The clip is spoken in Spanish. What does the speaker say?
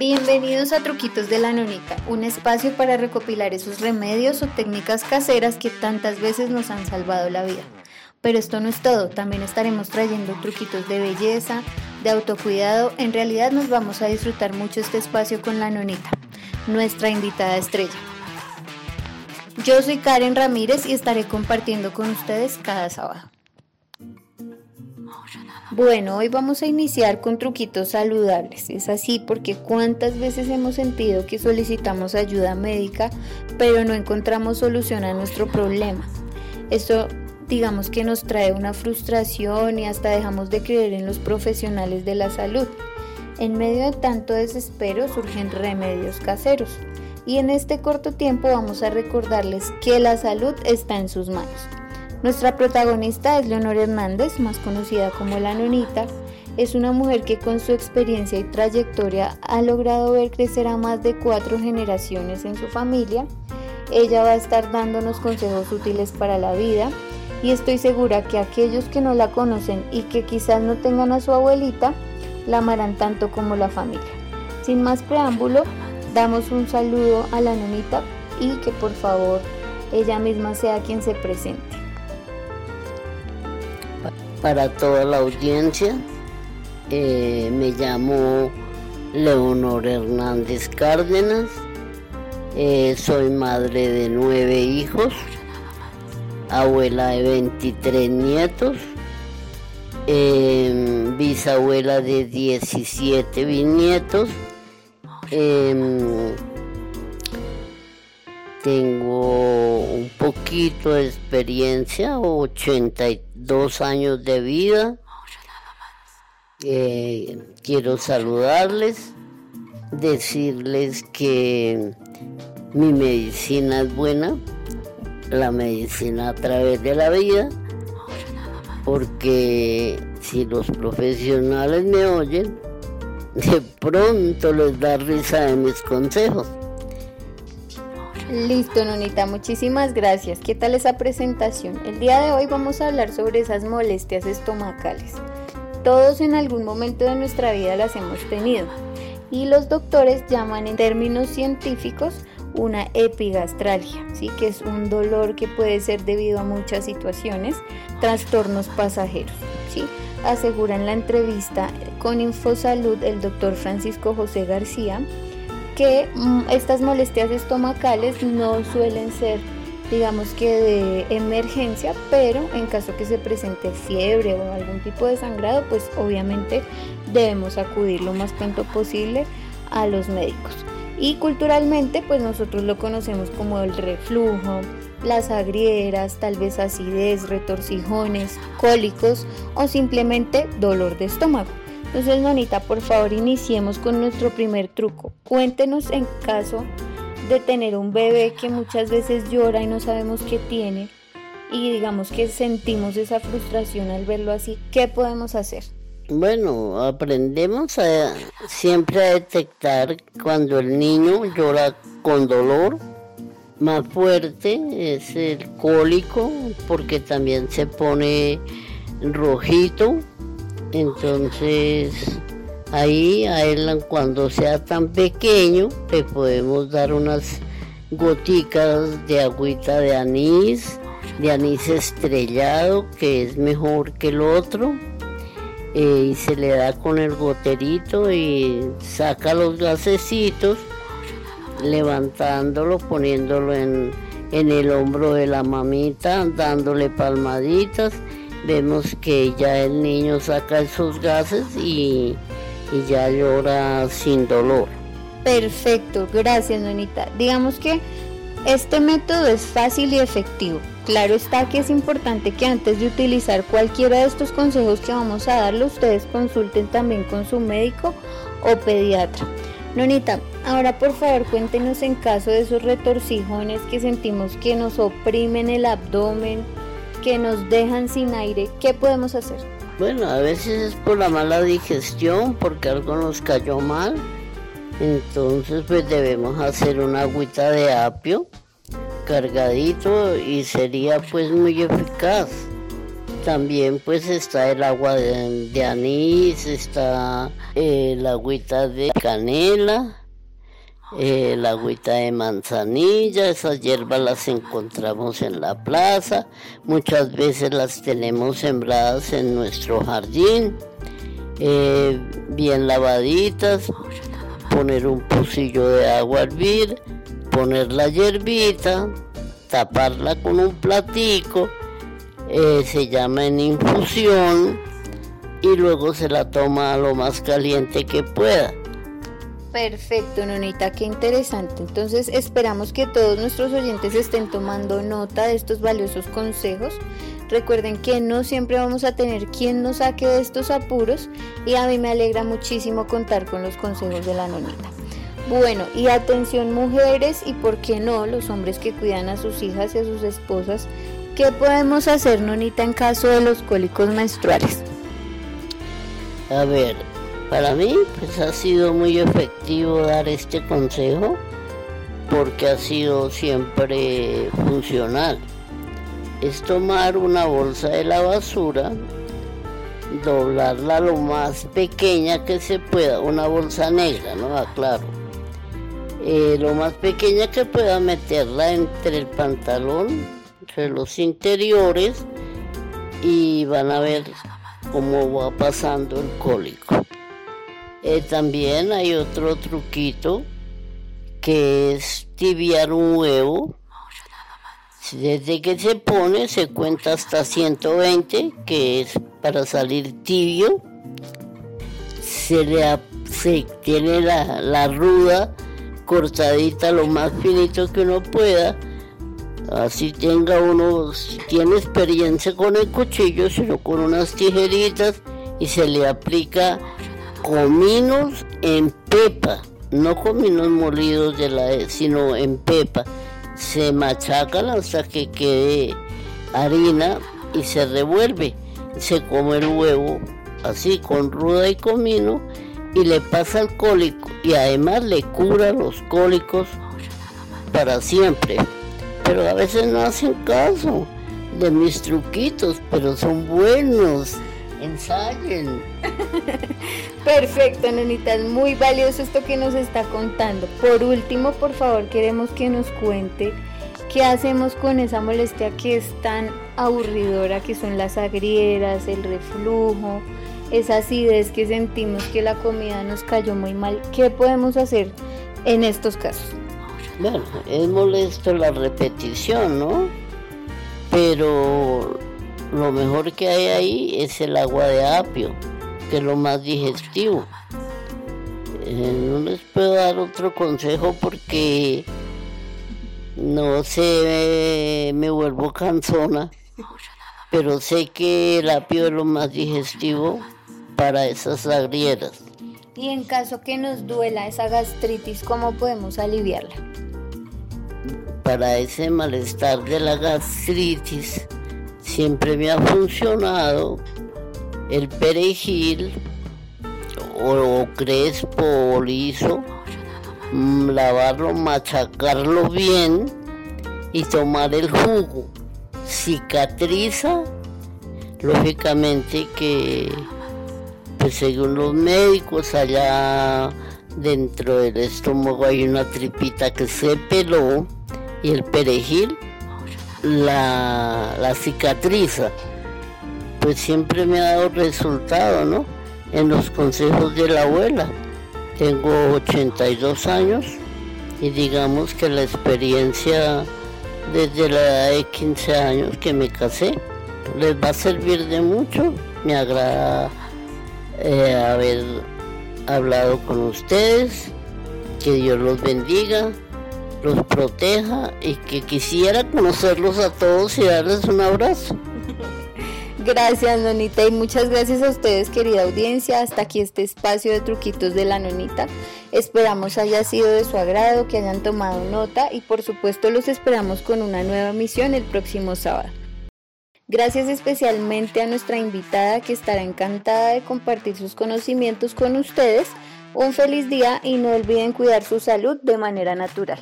Bienvenidos a Truquitos de la Nonita, un espacio para recopilar esos remedios o técnicas caseras que tantas veces nos han salvado la vida. Pero esto no es todo, también estaremos trayendo truquitos de belleza, de autocuidado. En realidad nos vamos a disfrutar mucho este espacio con la Nonita, nuestra invitada estrella. Yo soy Karen Ramírez y estaré compartiendo con ustedes cada sábado. Bueno, hoy vamos a iniciar con truquitos saludables. Es así porque cuántas veces hemos sentido que solicitamos ayuda médica, pero no encontramos solución a nuestro problema. Esto digamos que nos trae una frustración y hasta dejamos de creer en los profesionales de la salud. En medio de tanto desespero surgen remedios caseros. Y en este corto tiempo vamos a recordarles que la salud está en sus manos. Nuestra protagonista es Leonor Hernández, más conocida como la Nonita. Es una mujer que con su experiencia y trayectoria ha logrado ver crecer a más de cuatro generaciones en su familia. Ella va a estar dándonos consejos útiles para la vida y estoy segura que aquellos que no la conocen y que quizás no tengan a su abuelita, la amarán tanto como la familia. Sin más preámbulo, damos un saludo a la Nonita y que por favor ella misma sea quien se presente para toda la audiencia. Eh, me llamo Leonor Hernández Cárdenas. Eh, soy madre de nueve hijos, abuela de 23 nietos, em, bisabuela de 17 bisnietos. Em, tengo un poquito de experiencia, 82 años de vida. Eh, quiero saludarles, decirles que mi medicina es buena, la medicina a través de la vida, porque si los profesionales me oyen, de pronto les da risa de mis consejos. Listo, Nonita, muchísimas gracias. ¿Qué tal esa presentación? El día de hoy vamos a hablar sobre esas molestias estomacales. Todos en algún momento de nuestra vida las hemos tenido y los doctores llaman en términos científicos una epigastralgia, ¿sí? que es un dolor que puede ser debido a muchas situaciones, trastornos pasajeros. ¿sí? Asegura en la entrevista con Infosalud el doctor Francisco José García que mm, estas molestias estomacales no suelen ser digamos que de emergencia, pero en caso que se presente fiebre o algún tipo de sangrado, pues obviamente debemos acudir lo más pronto posible a los médicos. Y culturalmente, pues nosotros lo conocemos como el reflujo, las agrieras, tal vez acidez, retorcijones, cólicos o simplemente dolor de estómago. Entonces, Nonita, por favor, iniciemos con nuestro primer truco. Cuéntenos en caso de tener un bebé que muchas veces llora y no sabemos qué tiene y digamos que sentimos esa frustración al verlo así, ¿qué podemos hacer? Bueno, aprendemos a, siempre a detectar cuando el niño llora con dolor. Más fuerte es el cólico porque también se pone rojito entonces, ahí a él cuando sea tan pequeño, le podemos dar unas goticas de agüita de anís, de anís estrellado, que es mejor que el otro. Eh, y se le da con el goterito y saca los gasecitos, levantándolo, poniéndolo en, en el hombro de la mamita, dándole palmaditas vemos que ya el niño saca esos gases y, ya llora sin dolor. Perfecto, gracias Nonita. Digamos que este método es fácil y efectivo. Claro está que es importante que antes de utilizar cualquiera de estos consejos que vamos a darle, ustedes consulten también con su médico o pediatra. Nonita, ahora por favor cuéntenos en caso de esos retorcijones que sentimos que nos oprimen el abdomen, que nos dejan sin aire, ¿qué podemos hacer? Bueno, a veces es por la mala digestión, porque algo nos cayó mal. Entonces, pues debemos hacer una agüita de apio cargadito y sería pues muy eficaz. También pues está el agua de, anís, está eh, el agüita de canela, el agüita de manzanilla, esas hierbas las encontramos en la plaza, muchas veces las tenemos sembradas en nuestro jardín, eh, bien lavaditas, poner un pocillo de agua a hervir, poner la hierbita, taparla con un platico, eh, se llama en infusión y luego se la toma lo más caliente que pueda. Perfecto, Nonita, qué interesante. Entonces esperamos que todos nuestros oyentes estén tomando nota de estos valiosos consejos. Recuerden que no siempre vamos a tener quien nos saque de estos apuros y a mí me alegra muchísimo contar con los consejos de la Nonita. Bueno, y atención mujeres y por qué no los hombres que cuidan a sus hijas y a sus esposas ¿Qué podemos hacer, Nonita, en caso de los cólicos menstruales? A ver, para mí pues ha sido muy efectivo dar este consejo porque ha sido siempre funcional. Es tomar una bolsa de la basura, doblarla lo más pequeña que se pueda, una bolsa negra, ¿no? Aclaro. Eh, lo más pequeña que pueda meterla entre el pantalón entre los interiores y van a ver cómo va pasando el cólico. Eh, también hay otro truquito que es tibiar un huevo. Desde que se pone se cuenta hasta 120, que es para salir tibio. Se le se tiene la, la ruda cortadita lo más finito que uno pueda así tenga uno, tiene experiencia con el cuchillo, sino con unas tijeritas y se le aplica cominos en pepa, no cominos molidos de la sino en pepa. Se machacan hasta que quede harina y se revuelve. Se come el huevo así con ruda y comino y le pasa el cólico y además le cura los cólicos para siempre pero a veces no hacen caso de mis truquitos, pero son buenos. Ensayen. Perfecto, nenita, es muy valioso esto que nos está contando. Por último, por favor, queremos que nos cuente qué hacemos con esa molestia que es tan aburridora, que son las agrieras, el reflujo, esa acidez que sentimos que la comida nos cayó muy mal. ¿Qué podemos hacer en estos casos? Bueno, es molesto la repetición, ¿no? Pero lo mejor que hay ahí es el agua de apio, que es lo más digestivo. Eh, no les puedo dar otro consejo porque no sé, me vuelvo cansona, pero sé que el apio es lo más digestivo para esas agrieras. Y en caso que nos duela esa gastritis, ¿cómo podemos aliviarla? para ese malestar de la gastritis siempre me ha funcionado el perejil o, crespo o liso, mm, lavarlo, machacarlo bien y tomar el jugo. Cicatriza, lógicamente que pues según los médicos allá dentro del estómago hay una tripita que se peló y el perejil la, la cicatriza. Pues siempre me ha dado resultado, ¿no? En los consejos de la abuela. Tengo 82 años y digamos que la experiencia desde la edad de 15 años que me casé les va a servir de mucho. Me agrada eh, haber hablado con ustedes. Que Dios los bendiga los proteja y que quisiera conocerlos a todos y darles un abrazo. Gracias, Nonita, y muchas gracias a ustedes, querida audiencia. Hasta aquí este espacio de truquitos de la Nonita. Esperamos haya sido de su agrado, que hayan tomado nota y por supuesto los esperamos con una nueva misión el próximo sábado. Gracias especialmente a nuestra invitada que estará encantada de compartir sus conocimientos con ustedes. Un feliz día y no olviden cuidar su salud de manera natural.